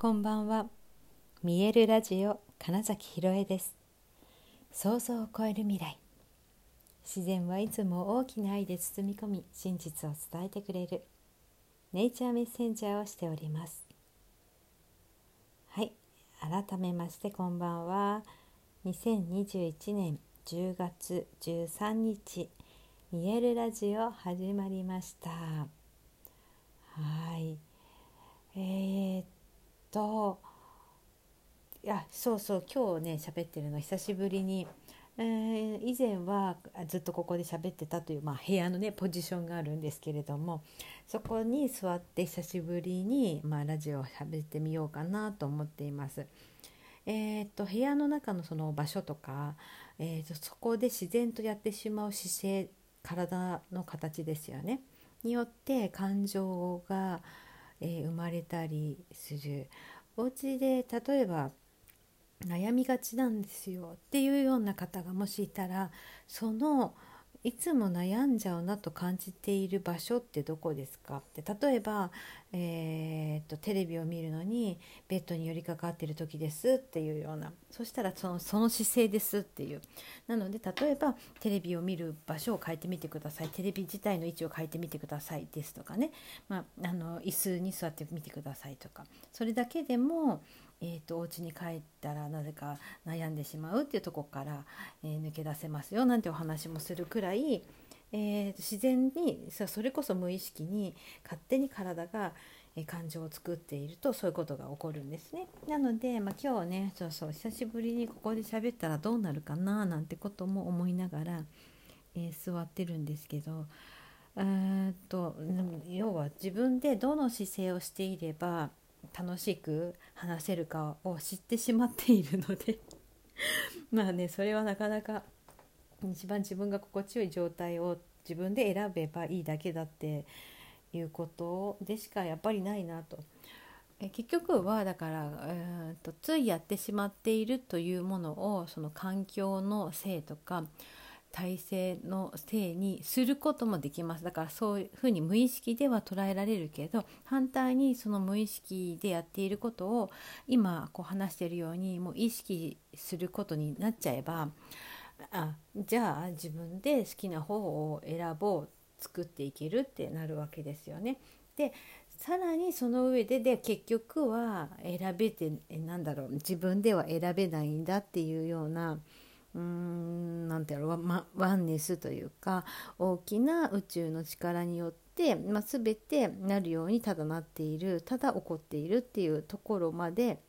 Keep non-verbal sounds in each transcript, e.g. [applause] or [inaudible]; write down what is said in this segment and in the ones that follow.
こんばんは。見えるラジオ金崎ひろえです。想像を超える未来。自然はいつも大きな愛で包み込み真実を伝えてくれる。ネイチャーメッセンジャーをしております。はい。改めましてこんばんは。2021年10月13日見えるラジオ始まりました。はい。えー、っといやそうそう今日ね喋ってるの久しぶりに、えー、以前はずっとここで喋ってたという、まあ、部屋のねポジションがあるんですけれどもそこに座って久しぶりに、まあ、ラジオを喋ってみようかなと思っています。えーと、部屋の中のその場所とか、えーとそこで自然とやってしまう姿勢体の形ですよねによって感情が、えー、生まれたりする。お家で例えば悩みがちなんですよ。っていうような方がもしいたらそのいつも悩んじゃうなと感じている場所ってどこですか？って例えば、えー、っとテレビを見るのにベッドに寄りかかってる時ですっていうような。そしたらそのその姿勢ですっていう。なので例えばテレビを見る場所を変えてみてください。テレビ自体の位置を変えてみてくださいですとかね、まあ、あの椅子に座ってみてくださいとか。それだけでもえーと、お家に帰ったらなぜか悩んでしまうっていうとこから、えー、抜け出せますよなんてお話もするくらい、えー、自然にそれこそ無意識に勝手に体が、感情を作っているとそういうことが起こるんですね。なので、まあ、今日ねそうそう久しぶりにここで喋ったらどうなるかななんてことも思いながら、え座ってるんですけど。えっと要は自分でどの姿勢をしていれば楽しく話せるかを知ってしまっているので [laughs] まあねそれはなかなか一番自分が心地よい状態を自分で選べばいいだけだっていうことでしかやっぱりないなと。え結局はだから、えーとついやってしまっているというものをその環境のせいとか体制のせいにすることもできますだからそういうふうに無意識では捉えられるけど反対にその無意識でやっていることを今こう話しているようにもう意識することになっちゃえばあじゃあ自分で好きな方を選ぼう作っていけるってなるわけですよね。でさらにその上でで結局は選べてなんだろう自分では選べないんだっていうようなうーんなんていうのワワンネスというか大きな宇宙の力によって、まあ、全てなるようにただなっているただ起こっているっていうところまで、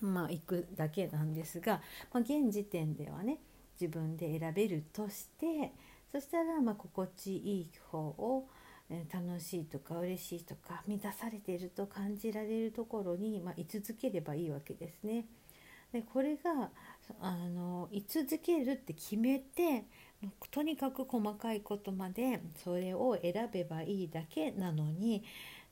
まあ、行くだけなんですが、まあ、現時点ではね自分で選べるとしてそしたらま心地いい方を楽しいとか嬉しいとか満たされていると感じられるところに、ま居続ければいいわけですね。でこれがあの居続けるって決めてとにかく細かいことまでそれを選べばいいだけなのに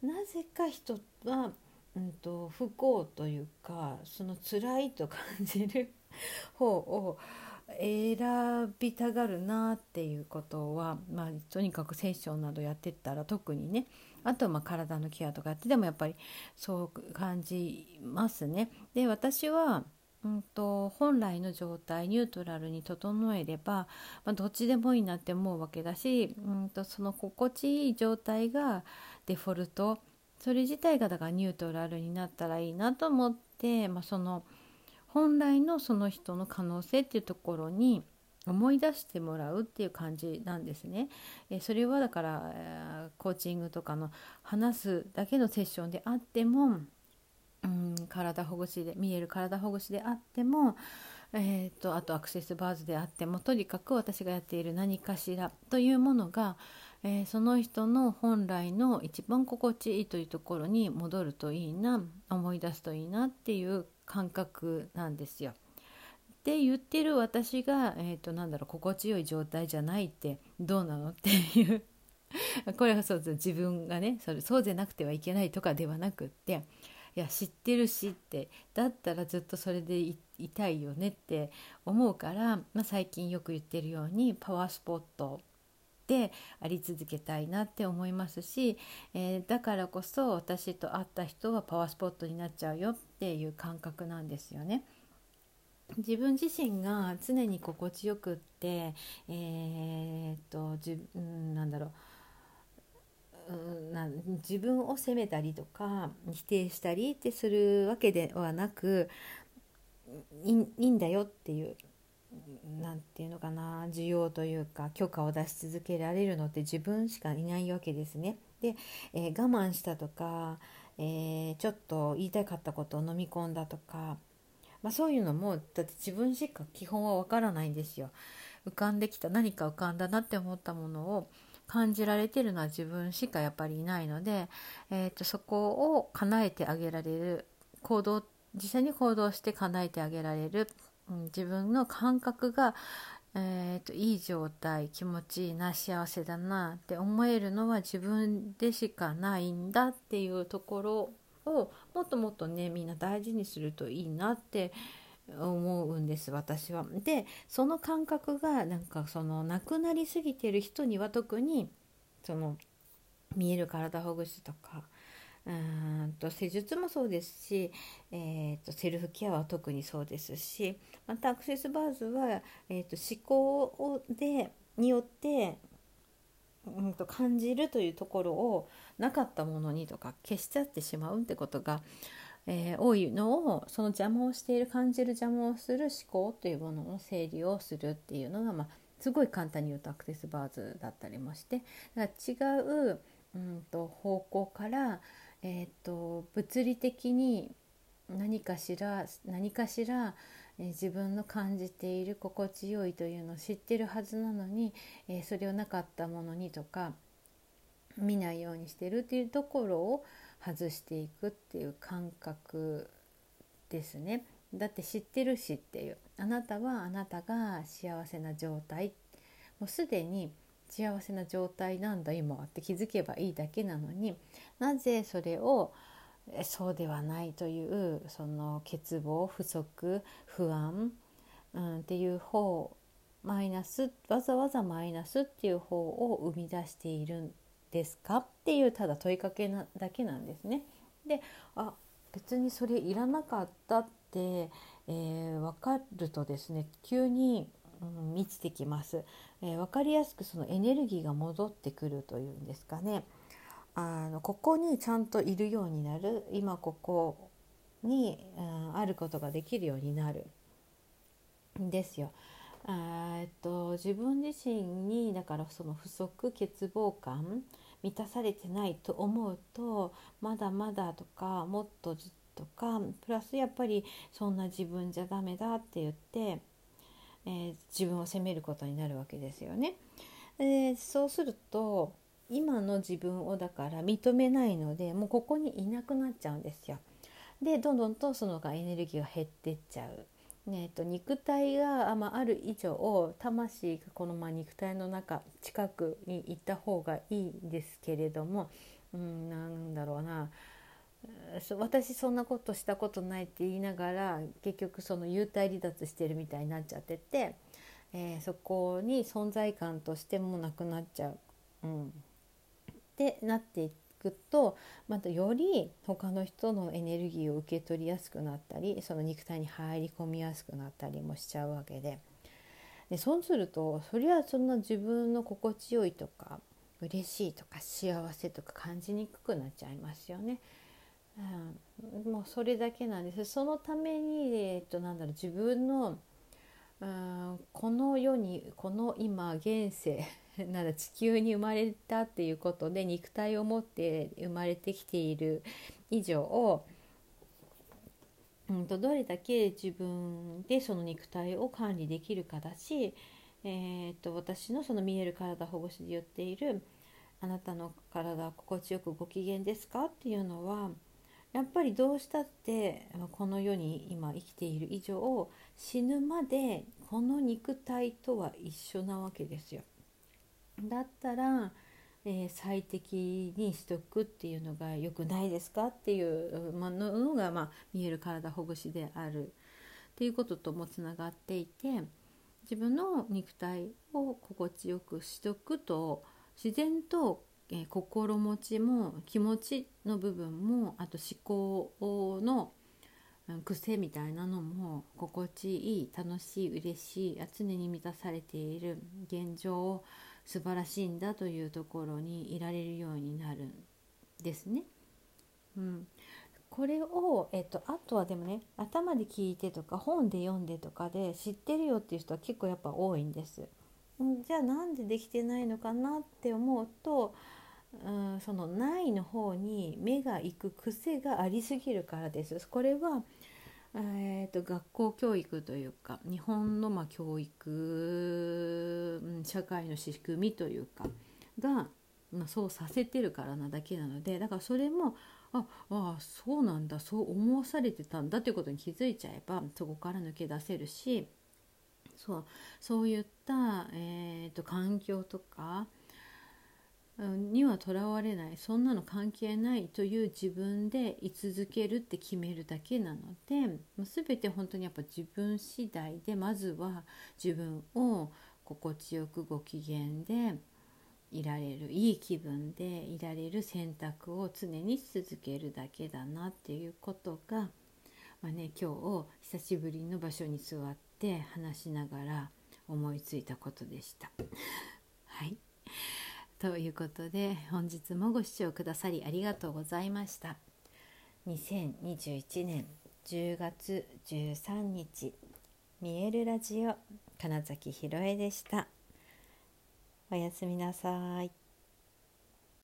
なぜか人は、うんと、不幸というかその辛いと感じる [laughs] 方を選びたがるなっていうことは、まあ、とにかくセッションなどやってったら特にねあとまあ体のケアとかやってでもやっぱりそう感じますね。で私はうんと、本来の状態ニュートラルに整えれば、まあ、どっちでもいいなって思うわけだし、うんと、その心地いい状態がデフォルトそれ自体がだからニュートラルになったらいいなと思って、まあ、その本来のその人の可能性っていうところに思い出してもらうっていう感じなんですね。えそれはだから、コーチングとかの話すだけのセッションであってもうん、体ほぐしで見える体ほぐしであっても、えーと、あとアクセスバーズであってもとにかく私がやっている何かしらというものが、えー、その人の本来の一番心地いいというところに戻るといいな思い出すといいなっていう感覚なんですよ。って言ってる私が、えーと、なんだろう心地よい状態じゃないってどうなのっていう [laughs] これはそう自分がねそれそうじゃなくてはいけないとかではなくっていや知ってるしってだったらずっとそれでいたいよねって思うから、まあ、最近よく言ってるようにパワースポットであり続けたいなって思いますし、えー、だからこそ私と会った人はパワースポットになっちゃうよっていう感覚なんですよね。自分自身が常に心地よくって、えー、っとじ、うん、なんだろう、自分を責めたりとか否定したりってするわけではなくいいんだよっていう何て言うのかな需要というか許可を出し続けられるのって自分しかいないわけですね。で、えー、我慢したとか、えー、ちょっと言いたかったことを飲み込んだとか、まあ、そういうのもだって自分しか基本はわからないんですよ。浮かんできた何か浮かんだなって思ったものを感じられてるのは自分しかやっぱりいないので、えーと、そこを叶えてあげられる行動実際に行動して叶えてあげられるうん、自分の感覚が、えーと、いい状態気持ちいいな幸せだなって思えるのは自分でしかないんだっていうところをもっともっとねみんな大事にするといいなって思思うんです私は。でその感覚がなんかそのなくなりすぎてる人には特にその見える体ほぐしとかうんと施術もそうですし、えーと、セルフケアは特にそうですしまたアクセスバーズは、えーと、思考でによって、うんと、感じるというところをなかったものにとか消しちゃってしまうってことが、えー、多いのをその邪魔をしている感じる邪魔をする思考というものの整理をするっていうのが、まあ、すごい簡単に言うとアクセスバーズだったりもしてだから違う、うんと方向からえーと、物理的に何かしら何かしら、えー、自分の感じている心地よいというのを知ってるはずなのに、えー、それをなかったものにとか見ないようにしてるっていうところを外していくっていう感覚ですね。だって知ってるしっていう。あなたはあなたが幸せな状態。もうすでに幸せな状態なんだ今はって気づけばいいだけなのに。なぜそれをそうではないというその欠乏不足不安、うん、っていう方マイナスわざわざマイナスっていう方を生み出しているですか？っていうただ問いかけなだけなんですね。であ別にそれいらなかったって、えー、分かるとですね急にうん、満ちてきます、えー、分かりやすくそのエネルギーが戻ってくるというんですかね。あのここにちゃんといるようになる。今ここに、うん、あることができるようになる。んですよ。えっと自分自身にだからその不足欠乏感満たされてないと思うとまだまだとかもっととかプラスやっぱりそんな自分じゃダメだって言ってえー、自分を責めることになるわけですよね。でそうすると今の自分をだから認めないのでもうここにいなくなっちゃうんですよ。でどんどんとそのがエネルギーが減ってっちゃう。ね、と肉体が、まあ、ある以上魂がこのまあ肉体の中近くに行った方がいいんですけれども、うん、なんだろうな私そんなことしたことないって言いながら結局その幽体離脱してるみたいになっちゃってて、えー、そこに存在感としてもなくなっちゃう。うん、ってなっていくとまたより他の人のエネルギーを受け取りやすくなったりその肉体に入り込みやすくなったりもしちゃうわけででそうするとそれはそんな自分の心地よいとか嬉しいとか幸せとか感じにくくなっちゃいますよね。うん、もうそれだけなんですそのために、えっと、なんだろう自分の、うん、この世にこの今現世なら地球に生まれたっていうことで肉体を持って生まれてきている以上をうんと、どれだけ自分でその肉体を管理できるかだし、えー、っと私のその見える体保護士で言っているあなたの体は心地よくご機嫌ですか？っていうのはやっぱりどうしたってこの世に今生きている以上死ぬまでこの肉体とは一緒なわけですよ。だったら、えー、最適にしとくっていうのが良くないですかっていうのが、まあ、見える体ほぐしであるっていうことともつながっていて、自分の肉体を心地よくしとくと自然と、えー、心持ちも気持ちの部分もあと思考の癖みたいなのも心地いい楽しい嬉しい常に満たされている現状を素晴らしいんだというところにいられるようになるんですね。うん、これを、えっと、あとはでもね頭で聞いてとか本で読んでとかで知ってるよっていう人は結構やっぱ多いんです。じゃあなんでできてないのかなって思うとうんそのないの方に目が行く癖がありすぎるからです。これはえーと、学校教育というか日本のまあ教育社会の仕組みというかが、まあ、そうさせてるからなだけなのでだからそれもああそうなんだそう思わされてたんだということに気づいちゃえばそこから抜け出せるしそうそういった、えーと環境とかにはとらわれないそんなの関係ないという自分で居続けるって決めるだけなので全て本当にやっぱ自分次第でまずは自分を心地よくご機嫌でいられるいい気分でいられる選択を常にし続けるだけだなっていうことが、まあね、今日久しぶりの場所に座って話しながら思いついたことでした。はいということで本日もご視聴くださりありがとうございました。2021年10月13日見えるラジオ金崎ひろえでした。おやすみなさい。